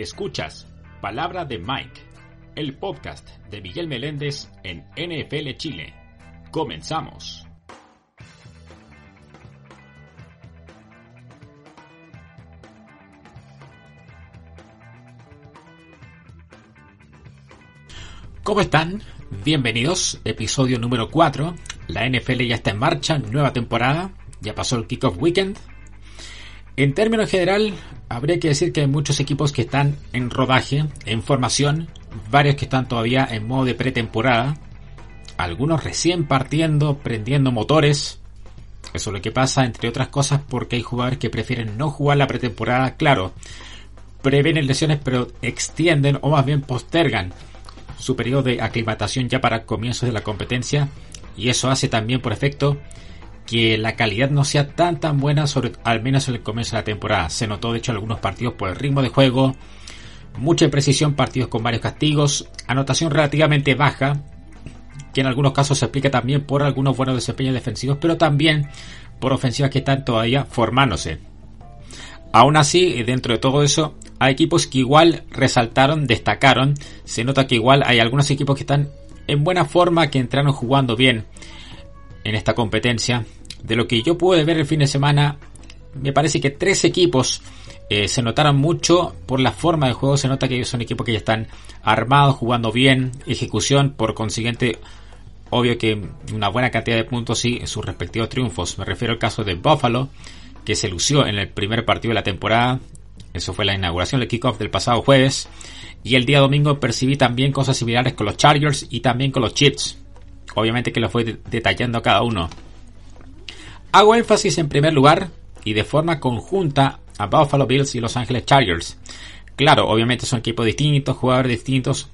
Escuchas Palabra de Mike, el podcast de Miguel Meléndez en NFL Chile. Comenzamos. ¿Cómo están? Bienvenidos, episodio número 4. La NFL ya está en marcha, nueva temporada, ya pasó el kickoff weekend. En términos general, habría que decir que hay muchos equipos que están en rodaje, en formación, varios que están todavía en modo de pretemporada, algunos recién partiendo, prendiendo motores. Eso es lo que pasa, entre otras cosas, porque hay jugadores que prefieren no jugar la pretemporada, claro, previenen lesiones pero extienden o más bien postergan su periodo de aclimatación ya para comienzos de la competencia y eso hace también por efecto que la calidad no sea tan tan buena, sobre, al menos en el comienzo de la temporada. Se notó de hecho algunos partidos por el ritmo de juego, mucha imprecisión, partidos con varios castigos, anotación relativamente baja, que en algunos casos se explica también por algunos buenos desempeños defensivos, pero también por ofensivas que están todavía formándose. Aún así, dentro de todo eso, hay equipos que igual resaltaron, destacaron. Se nota que igual hay algunos equipos que están en buena forma, que entraron jugando bien en esta competencia de lo que yo pude ver el fin de semana, me parece que tres equipos eh, se notaron mucho por la forma de juego. Se nota que ellos son equipos que ya están armados, jugando bien, ejecución, por consiguiente, obvio que una buena cantidad de puntos y sus respectivos triunfos. Me refiero al caso de Buffalo, que se lució en el primer partido de la temporada. Eso fue la inauguración del kickoff del pasado jueves. Y el día domingo percibí también cosas similares con los Chargers y también con los Chiefs. Obviamente que los voy detallando cada uno. Hago énfasis en primer lugar y de forma conjunta a Buffalo Bills y Los Angeles Chargers. Claro, obviamente son equipos distintos, jugadores distintos,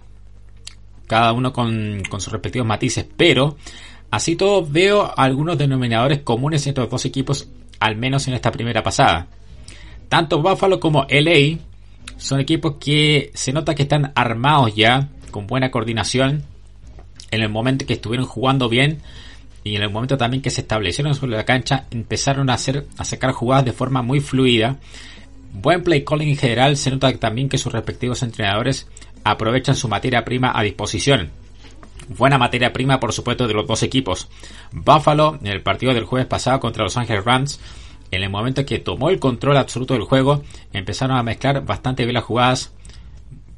cada uno con, sus respectivos matices, pero así todo veo algunos denominadores comunes entre los dos equipos, al menos en esta primera pasada. Tanto Buffalo como LA son equipos que se nota que están armados ya, con buena coordinación, en el momento que estuvieron jugando bien y en el momento también que se establecieron sobre la cancha, empezaron a hacer, a sacar jugadas de forma muy fluida. Buen play calling en general, se nota también que sus respectivos entrenadores aprovechan su materia prima a disposición. Buena materia prima, por supuesto, de los dos equipos. Buffalo, en el partido del jueves pasado contra Los Angeles Rams, en el momento que tomó el control absoluto del juego, empezaron a mezclar bastante bien las jugadas,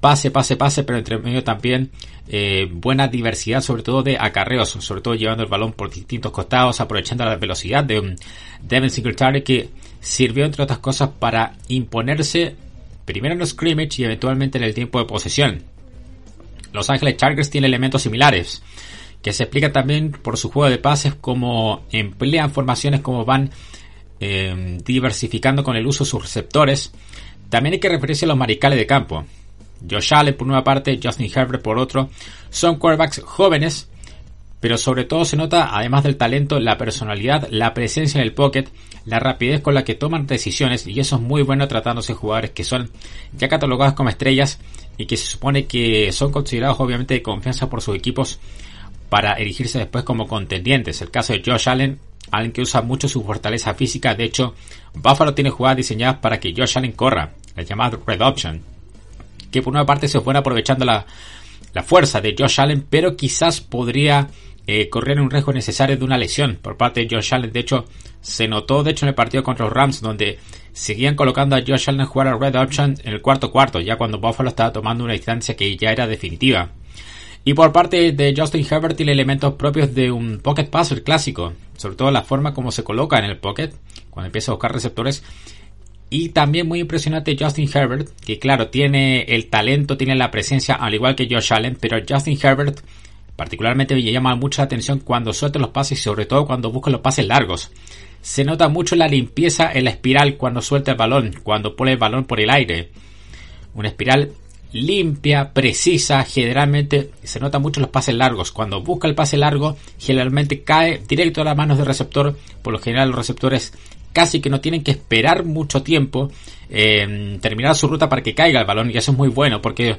pase, pase, pase, pero entre medio también eh, buena diversidad, sobre todo de acarreos, sobre todo llevando el balón por distintos costados, aprovechando la velocidad de un Devin Singletary que sirvió entre otras cosas para imponerse primero en los scrimmage y eventualmente en el tiempo de posesión. Los Ángeles Chargers tienen elementos similares, que se explica también por su juego de pases, como emplean formaciones, como van eh, diversificando con el uso de sus receptores. También hay que referirse a los maricales de campo. Josh Allen por una parte, Justin Herbert por otro, son quarterbacks jóvenes, pero sobre todo se nota, además del talento, la personalidad, la presencia en el pocket, la rapidez con la que toman decisiones, y eso es muy bueno tratándose de jugadores que son ya catalogados como estrellas y que se supone que son considerados obviamente de confianza por sus equipos para erigirse después como contendientes. El caso de Josh Allen, alguien que usa mucho su fortaleza física, de hecho, Buffalo tiene jugadas diseñadas para que Josh Allen corra, el llamado Red Option que por una parte se fuera aprovechando la, fuerza de Josh Allen, pero quizás podría eh, correr un riesgo necesario de una lesión por parte de Josh Allen. De hecho, se notó de hecho en el partido contra los Rams, donde seguían colocando a Josh Allen a jugar a Red Option en el cuarto cuarto, ya cuando Buffalo estaba tomando una distancia que ya era definitiva. Y por parte de Justin Herbert tiene elementos propios de un pocket passer clásico, sobre todo la forma como se coloca en el pocket, cuando empieza a buscar receptores y también muy impresionante Justin Herbert, que claro, tiene el talento, tiene la presencia, al igual que Josh Allen, pero Justin Herbert particularmente me llama mucha atención cuando suelta los pases y sobre todo cuando busca los pases largos. Se nota mucho la limpieza en la espiral cuando suelta el balón, cuando pone el balón por el aire. Una espiral limpia, precisa, generalmente se nota mucho los pases largos. Cuando busca el pase largo, generalmente cae directo a las manos del receptor. Por lo general los receptores casi que no tienen que esperar mucho tiempo eh, terminar su ruta para que caiga el balón y eso es muy bueno porque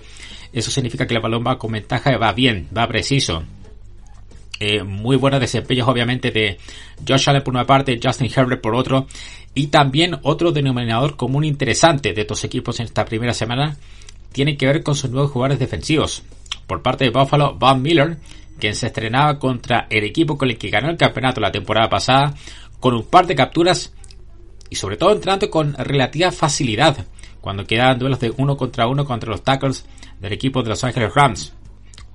eso significa que el balón va con ventaja, va bien, va preciso. Eh, muy buenos desempeños obviamente de Josh Allen por una parte, Justin Herbert por otro y también otro denominador común interesante de estos equipos en esta primera semana tiene que ver con sus nuevos jugadores defensivos. Por parte de Buffalo, Bob Miller, quien se estrenaba contra el equipo con el que ganó el campeonato la temporada pasada, con un par de capturas y sobre todo entrando con relativa facilidad cuando quedaban duelos de uno contra uno contra los tackles del equipo de Los Angeles Rams.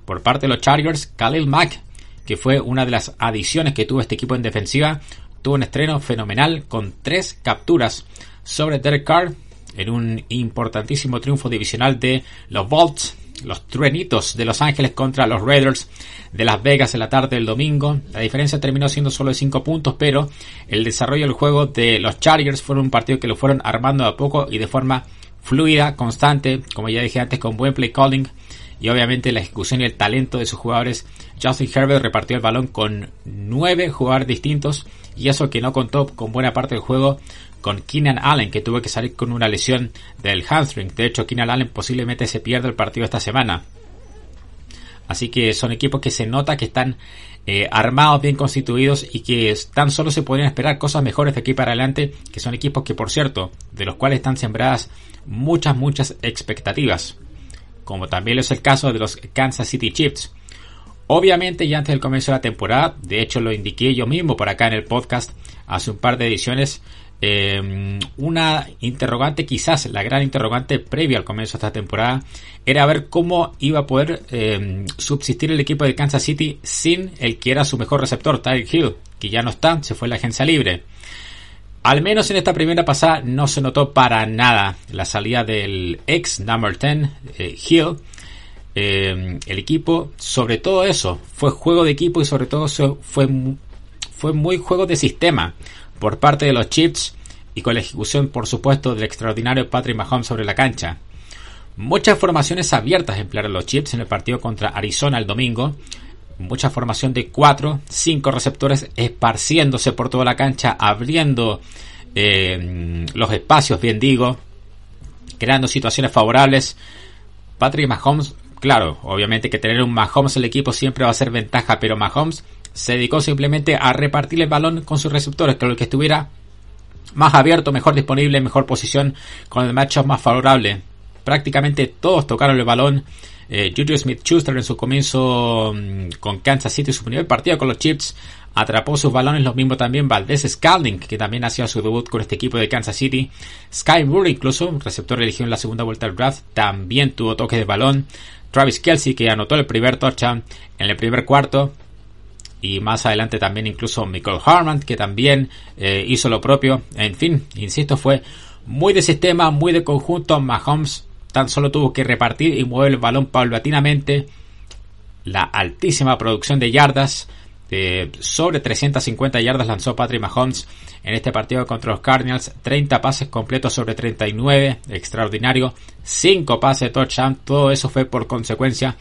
Por parte de los Chargers, Khalil Mack, que fue una de las adiciones que tuvo este equipo en defensiva, tuvo un estreno fenomenal con tres capturas sobre Derek Carr en un importantísimo triunfo divisional de los Bolts, los truenitos de Los Ángeles contra los Raiders de Las Vegas en la tarde del domingo. La diferencia terminó siendo solo de 5 puntos, pero el desarrollo del juego de los Chargers fue un partido que lo fueron armando a poco y de forma fluida, constante, como ya dije antes, con buen play calling y obviamente la ejecución y el talento de sus jugadores. Justin Herbert repartió el balón con 9 jugadores distintos y eso que no contó con buena parte del juego con Keenan Allen, que tuvo que salir con una lesión del hamstring. De hecho, Keenan Allen posiblemente se pierda el partido esta semana. Así que son equipos que se nota que están eh, armados, bien constituidos y que tan solo se podrían esperar cosas mejores de aquí para adelante, que son equipos que, por cierto, de los cuales están sembradas muchas, muchas expectativas. Como también es el caso de los Kansas City Chiefs. Obviamente ya antes del comienzo de la temporada, de hecho lo indiqué yo mismo por acá en el podcast hace un par de ediciones, eh, una interrogante, quizás la gran interrogante previa al comienzo de esta temporada, era ver cómo iba a poder eh, subsistir el equipo de Kansas City sin el que era su mejor receptor, Tyreek Hill, que ya no está, se fue a la agencia libre. Al menos en esta primera pasada no se notó para nada la salida del ex number 10, eh, Hill. el equipo, sobre todo eso, fue juego de equipo y sobre todo fue, fue muy juego de sistema por parte de los Chiefs y con la ejecución, por supuesto, del extraordinario Patrick Mahomes sobre la cancha. Muchas formaciones abiertas emplearon los Chiefs en el partido contra Arizona el domingo. Mucha formación de 4, 5 receptores esparciéndose por toda la cancha, abriendo eh, los espacios, bien digo, creando situaciones favorables. Patrick Mahomes, claro, obviamente que tener un Mahomes en el equipo siempre va a ser ventaja, pero Mahomes se dedicó simplemente a repartir el balón con sus receptores, con el que estuviera más abierto, mejor disponible, mejor posición, con el matchup más favorable. Prácticamente todos tocaron el balón. Eh, Smith-Schuster en su comienzo mm, con Kansas City, su primer partido con los Chiefs, atrapó sus balones, lo mismo también Valdez Scalding, que también hacía su debut con este equipo de Kansas City. Sky Moore, incluso, receptor elegido en la segunda vuelta del draft, también tuvo toques de balón. Travis Kelsey, que anotó el primer touchdown en el primer cuarto y más adelante también incluso Michael Harman, que también eh, hizo lo propio. En fin, insisto, fue muy de sistema, muy de conjunto. Mahomes tan solo tuvo que repartir y mover el balón paulatinamente. La altísima producción de yardas, de sobre 350 yardas lanzó Patrick Mahomes en este partido contra los Cardinals. 30 pases completos sobre 39, extraordinario. 5 pases touchdown, todo eso fue por consecuencia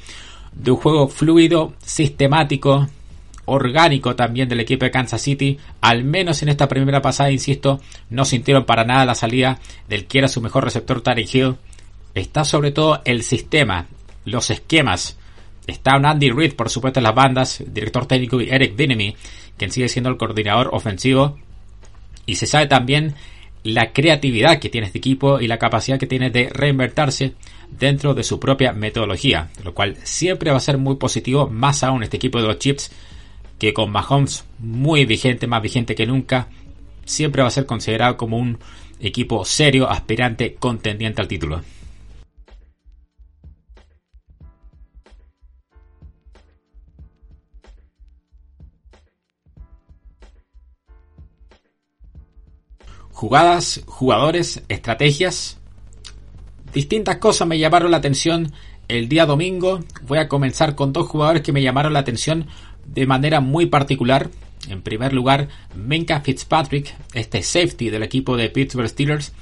de un juego fluido, sistemático, orgánico también del equipo de Kansas City, al menos en esta primera pasada, insisto, no sintieron para nada la salida del que era su mejor receptor, Tarek Hill. Está sobre todo el sistema, los esquemas. Está un Andy Reid, por supuesto, en las bandas, director técnico y Eric Binnemy, quien sigue siendo el coordinador ofensivo. Y se sabe también la creatividad que tiene este equipo y la capacidad que tiene de reinvertirse dentro de su propia metodología, lo cual siempre va a ser muy positivo, más aún este equipo de los Chips que con Mahomes muy vigente, más vigente que nunca, siempre va a ser considerado como un equipo serio, aspirante, contendiente al título. Jugadas, jugadores, estrategias. Distintas cosas me llamaron la atención el día domingo. Voy a comenzar con dos jugadores que me llamaron la atención de manera muy particular. En primer lugar, Minka Fitzpatrick, este safety del equipo de Pittsburgh Steelers,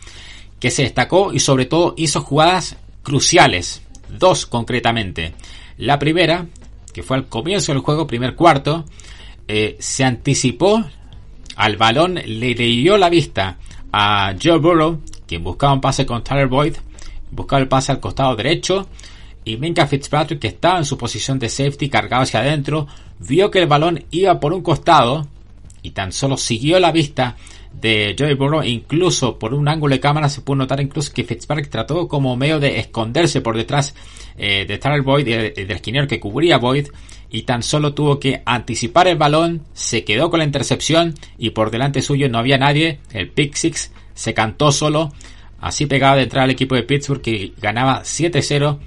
que se destacó y sobre todo hizo jugadas cruciales, dos concretamente. La primera, que fue al comienzo del juego, primer cuarto, eh, se anticipó al balón, le dio la vista a Joe Burrow, quien buscaba un pase con Tyler Boyd, buscaba el pase al costado derecho, y Minka Fitzpatrick, que estaba en su posición de safety cargado hacia adentro, vio que el balón iba por un costado y tan solo siguió la vista de Joey Burrow. Incluso por un ángulo de cámara se pudo notar incluso que Fitzpatrick trató como medio de esconderse por detrás eh, de Tyler Boyd, del de esquinero que cubría Boyd. Y tan solo tuvo que anticipar el balón, se quedó con la intercepción y por delante suyo no había nadie. El pick six se cantó solo. Así pegaba de entrar al equipo de Pittsburgh que ganaba 7-0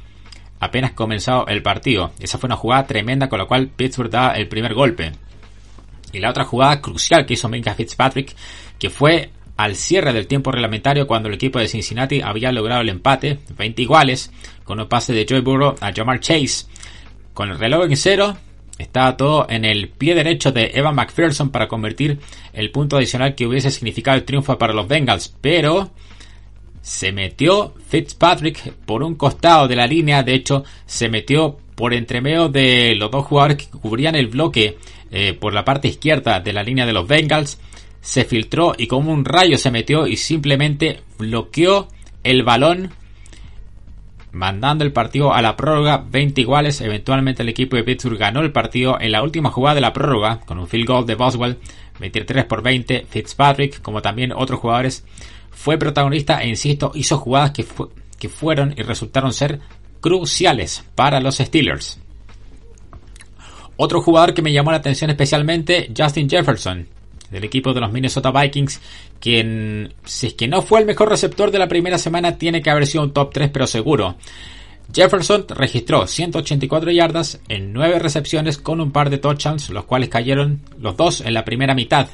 apenas comenzado el partido. Esa fue una jugada tremenda con la cual Pittsburgh da el primer golpe. Y la otra jugada crucial que hizo Minka Fitzpatrick, que fue al cierre del tiempo reglamentario cuando el equipo de Cincinnati había logrado el empate, 20 iguales, con un pase de Joey Burrow a Jamar Chase. Con el reloj en cero, estaba todo en el pie derecho de Evan McPherson para convertir el punto adicional que hubiese significado el triunfo para los Bengals, pero se metió Fitzpatrick por un costado de la línea, de hecho se metió por entremedio de los dos jugadores que cubrían el bloque eh, por la parte izquierda de la línea de los Bengals, se filtró y como un rayo se metió y simplemente bloqueó el balón mandando el partido a la prórroga 20 iguales. Eventualmente el equipo de Pittsburgh ganó el partido en la última jugada de la prórroga con un field goal de Boswell 23 por 20. Fitzpatrick, como también otros jugadores, fue protagonista e insisto, hizo jugadas que, que fueron y resultaron ser cruciales para los Steelers. Otro jugador que me llamó la atención especialmente, Justin Jefferson, del equipo de los Minnesota Vikings, quien, si es que no fue el mejor receptor de la primera semana, tiene que haber sido un top 3, pero seguro. Jefferson registró 184 yardas en 9 recepciones con un par de touchdowns, los cuales cayeron los dos en la primera mitad.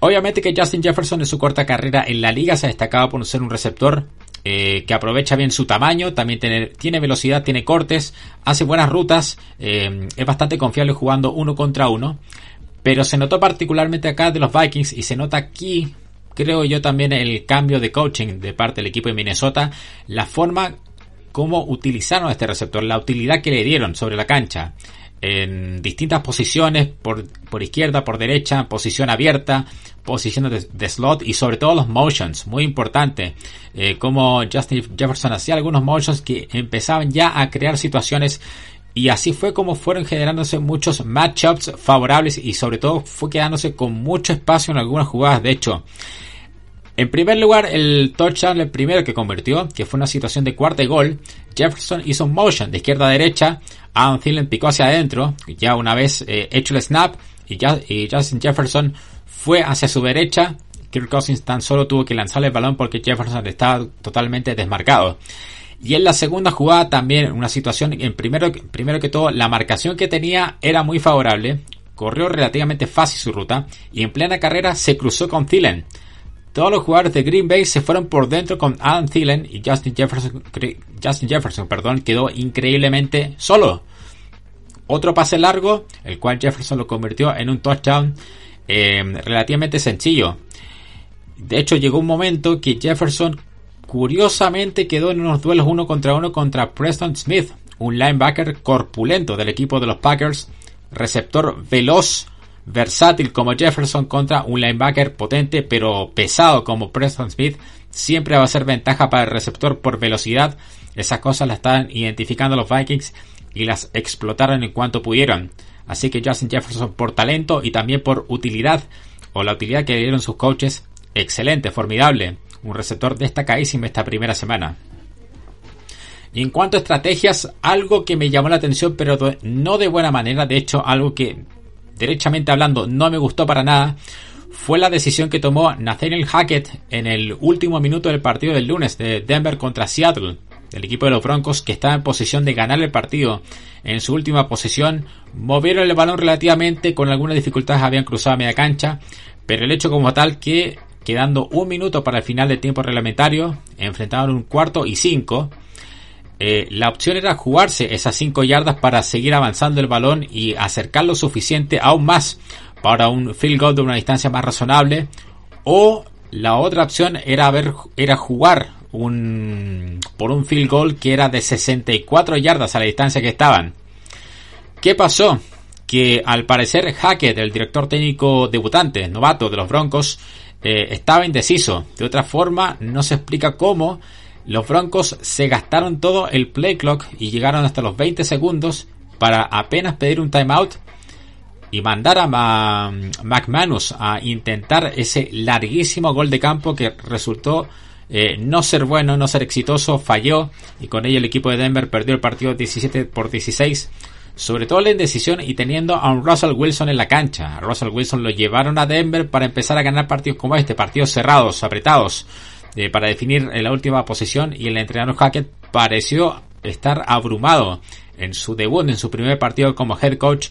Obviamente que Justin Jefferson en su corta carrera en la liga se ha destacado por ser un receptor eh, que aprovecha bien su tamaño, también tiene, velocidad, tiene cortes, hace buenas rutas, eh, es bastante confiable jugando uno contra uno, pero se notó particularmente acá de los Vikings y se nota aquí, creo yo también el cambio de coaching de parte del equipo de Minnesota, la forma como utilizaron este receptor, la utilidad que le dieron sobre la cancha en distintas posiciones, por, por izquierda, por derecha, posición abierta, posición de, slot y sobre todo los motions, muy importante, eh, como Justin Jefferson hacía algunos motions que empezaban ya a crear situaciones y así fue como fueron generándose muchos matchups favorables y sobre todo fue quedándose con mucho espacio en algunas jugadas, de hecho. En primer lugar, el touchdown, el primero que convirtió, que fue una situación de cuarta y gol, Jefferson hizo un motion de izquierda a derecha, Adam Thielen picó hacia adentro, ya una vez eh, hecho el snap, y, ya, Justin Jefferson fue hacia su derecha. Kirk Cousins tan solo tuvo que lanzarle el balón porque Jefferson estaba totalmente desmarcado. Y en la segunda jugada también una situación, en primero, primero que todo, la marcación que tenía era muy favorable, corrió relativamente fácil su ruta y en plena carrera se cruzó con Thielen. Todos los jugadores de Green Bay se fueron por dentro con Adam Thielen y Justin Jefferson, Justin Jefferson perdón, quedó increíblemente solo. Otro pase largo, el cual Jefferson lo convirtió en un touchdown eh, relativamente sencillo. De hecho, llegó un momento que Jefferson curiosamente quedó en unos duelos uno contra uno contra Preston Smith, un linebacker corpulento del equipo de los Packers, receptor veloz versátil como Jefferson contra un linebacker potente pero pesado como Preston Smith siempre va a ser ventaja para el receptor por velocidad. Esas cosas las están identificando los Vikings y las explotaron en cuanto pudieron. Así que Justin Jefferson por talento y también por utilidad o la utilidad que dieron sus coaches, excelente, formidable. Un receptor destacadísimo esta primera semana. Y en cuanto a estrategias, algo que me llamó la atención, pero no de buena manera, de hecho, algo que derechamente hablando no me gustó para nada, fue la decisión que tomó Nathaniel Hackett en el último minuto del partido del lunes de Denver contra Seattle, el equipo de los Broncos que estaba en posición de ganar el partido. En su última posición, movieron el balón relativamente, con algunas dificultades habían cruzado a media cancha, pero el hecho como tal que, quedando un minuto para el final del tiempo reglamentario, enfrentaron un cuarto y cinco, eh, la opción era jugarse esas 5 yardas para seguir avanzando el balón y acercar lo suficiente aún más para un field goal de una distancia más razonable. O la otra opción era, ver, era jugar un, por un field goal que era de 64 yardas a la distancia que estaban. ¿Qué pasó? Que al parecer Hackett, el director técnico debutante, novato de los Broncos, eh, estaba indeciso. De otra forma, no se explica cómo los Broncos se gastaron todo el play clock y llegaron hasta los 20 segundos para apenas pedir un timeout y mandar a McManus a intentar ese larguísimo gol de campo que resultó eh, no ser bueno, no ser exitoso, falló y con ello el equipo de Denver perdió el partido 17 por 16. Sobre todo la indecisión y teniendo a un Russell Wilson en la cancha. Russell Wilson lo llevaron a Denver para empezar a ganar partidos como este, partidos cerrados, apretados, eh, para definir la última posición y el entrenador Hackett pareció estar abrumado en su debut, en su primer partido como head coach.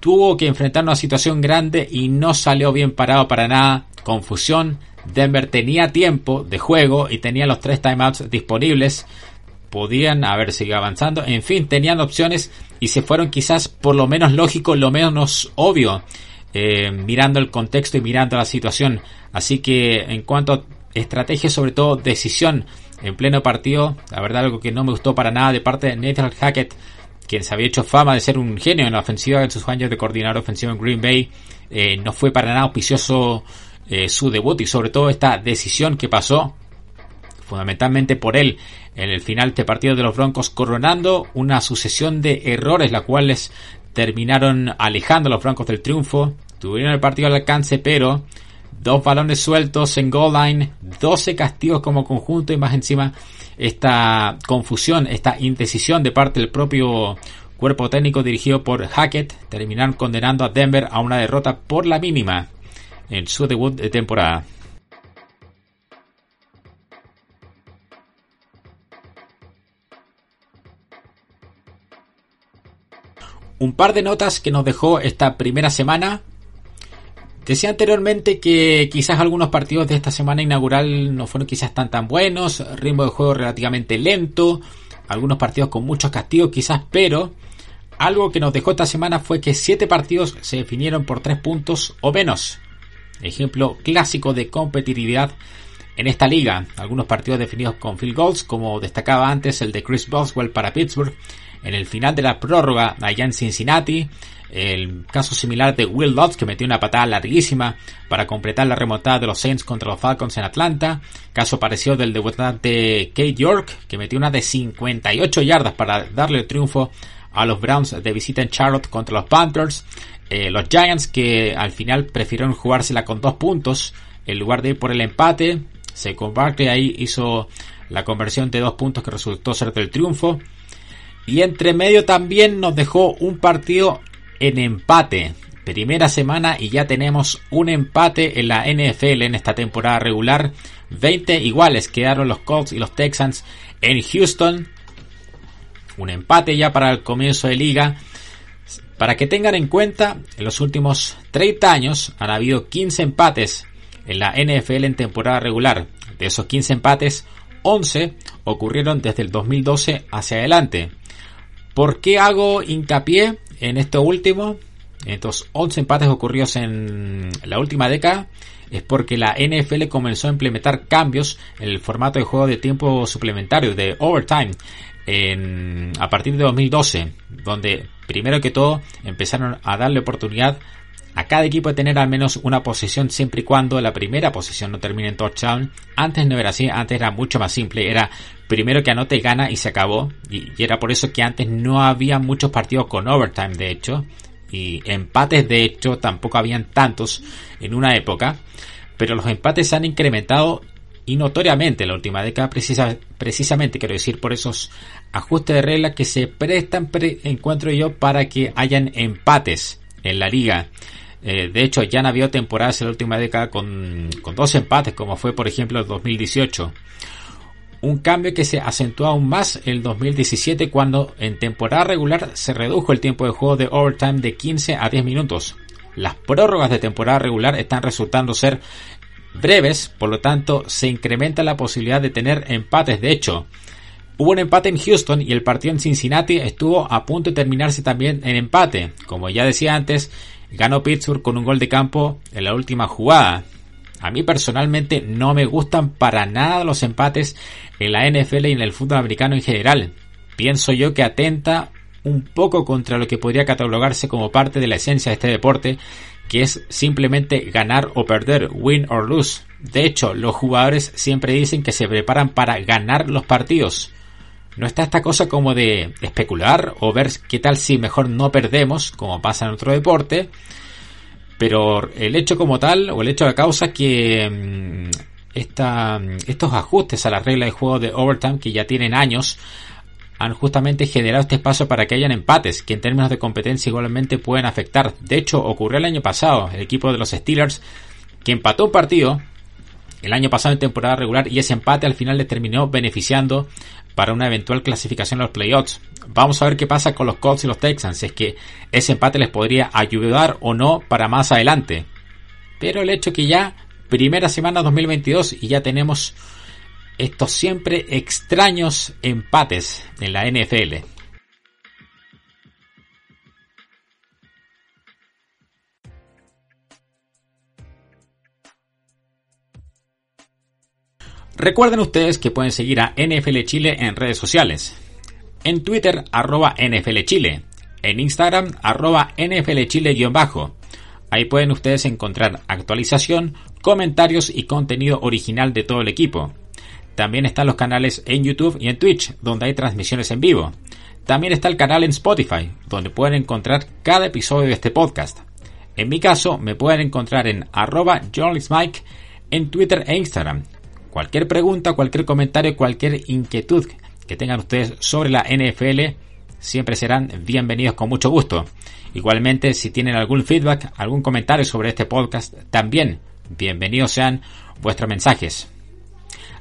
Tuvo que enfrentar una situación grande y no salió bien parado para nada. Confusión, Denver tenía tiempo de juego y tenía los tres timeouts disponibles. Podían haber seguido avanzando. En fin, tenían opciones y se fueron quizás por lo menos lógico, lo menos obvio, eh, mirando el contexto y mirando la situación. Así que en cuanto a estrategia, sobre todo decisión en pleno partido, la verdad algo que no me gustó para nada de parte de Nathan Hackett, quien se había hecho fama de ser un genio en la ofensiva en sus años de coordinador ofensivo en Green Bay, eh, no fue para nada auspicioso eh, su debut y sobre todo esta decisión que pasó fundamentalmente por él. En el final de este partido de los Broncos coronando una sucesión de errores las cuales terminaron alejando a los Broncos del triunfo. Tuvieron el partido al alcance pero dos balones sueltos en goal line 12 castigos como conjunto y más encima esta confusión esta indecisión de parte del propio cuerpo técnico dirigido por Hackett. Terminaron condenando a Denver a una derrota por la mínima en su debut de temporada. Un par de notas que nos dejó esta primera semana. Decía anteriormente que quizás algunos partidos de esta semana inaugural no fueron quizás tan tan buenos, ritmo de juego relativamente lento, algunos partidos con muchos castigos quizás, pero algo que nos dejó esta semana fue que siete partidos se definieron por tres puntos o menos. Ejemplo clásico de competitividad en esta liga. Algunos partidos definidos con field goals, como destacaba antes el de Chris Boswell para Pittsburgh. En el final de la prórroga allá en Cincinnati. El caso similar de Will Lutz que metió una patada larguísima para completar la remontada de los Saints contra los Falcons en Atlanta. Caso parecido del debutante Kate York que metió una de 58 yardas para darle el triunfo a los Browns de visita en Charlotte contra los Panthers. Eh, los Giants que al final prefirieron jugársela con dos puntos en lugar de ir por el empate. Se comparte ahí hizo la conversión de dos puntos que resultó ser del triunfo. Y entre medio también nos dejó un partido en empate. Primera semana y ya tenemos un empate en la NFL en esta temporada regular. 20 iguales quedaron los Colts y los Texans en Houston. Un empate ya para el comienzo de liga. Para que tengan en cuenta, en los últimos 30 años han habido 15 empates en la NFL en temporada regular. De esos 15 empates, 11 ocurrieron desde el 2012 hacia adelante. ¿Por qué hago hincapié en esto último? Estos 11 empates ocurridos en la última década es porque la NFL comenzó a implementar cambios en el formato de juego de tiempo suplementario, de overtime, a partir de 2012, donde primero que todo empezaron a darle oportunidad a cada equipo tener al menos una posición siempre y cuando la primera posición no termine en touchdown. Antes no era así, antes era mucho más simple, era primero que anote y gana y se acabó. Y, y, era por eso que antes no había muchos partidos con overtime, de hecho. Y empates, de hecho, tampoco habían tantos en una época. Pero los empates se han incrementado y notoriamente en la última década, precisa, precisamente quiero decir por esos ajustes de reglas que se prestan, encuentro yo, para que hayan empates en la liga. Eh, de hecho, ya han habido temporadas en la última década con, dos empates, como fue por ejemplo el 2018. Un cambio que se acentuó aún más en el 2017 cuando en temporada regular se redujo el tiempo de juego de overtime de 15 a 10 minutos. Las prórrogas de temporada regular están resultando ser breves, por lo tanto se incrementa la posibilidad de tener empates. De hecho, hubo un empate en Houston y el partido en Cincinnati estuvo a punto de terminarse también en empate. Como ya decía antes, ganó Pittsburgh con un gol de campo en la última jugada. A mí personalmente no me gustan para nada los empates en la NFL y en el fútbol americano en general. Pienso yo que atenta un poco contra lo que podría catalogarse como parte de la esencia de este deporte, que es simplemente ganar o perder, win or lose. De hecho, los jugadores siempre dicen que se preparan para ganar los partidos, No está esta cosa como de especular o ver qué tal si mejor no perdemos, como pasa en otro deporte. Pero el hecho como tal, o el hecho de la causa, que mm, esta, estos ajustes a la regla de juego de overtime, que ya tienen años, han justamente generado este espacio para que hayan empates, que en términos de competencia igualmente pueden afectar. De hecho, ocurrió el año pasado, el equipo de los Steelers, que empató un partido el año pasado en temporada regular y ese empate al final le terminó beneficiando para una eventual clasificación a los playoffs. Vamos a ver qué pasa con los Colts y los Texans, es que ese empate les podría ayudar o no para más adelante. Pero el hecho que ya primera semana 2022 y ya tenemos estos siempre extraños empates en la NFL. Recuerden ustedes que pueden seguir a NFL Chile en redes sociales. En Twitter, arroba NFL Chile. En Instagram, arroba NFL Chile-bajo. Ahí pueden ustedes encontrar actualización, comentarios y contenido original de todo el equipo. También están los canales en YouTube y en Twitch, donde hay transmisiones en vivo. También está el canal en Spotify, donde pueden encontrar cada episodio de este podcast. En mi caso, me pueden encontrar en arroba Mike en Twitter e Instagram Cualquier pregunta, cualquier comentario, cualquier inquietud que tengan ustedes sobre la NFL siempre serán bienvenidos con mucho gusto. Igualmente, si tienen algún feedback, algún comentario sobre este podcast, también bienvenidos sean vuestros mensajes.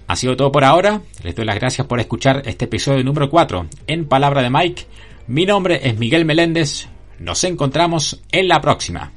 Ha sido todo por ahora. Les doy las gracias por escuchar este episodio número 4 en Palabra de Mike. Mi nombre es Miguel Meléndez. Nos encontramos en la próxima.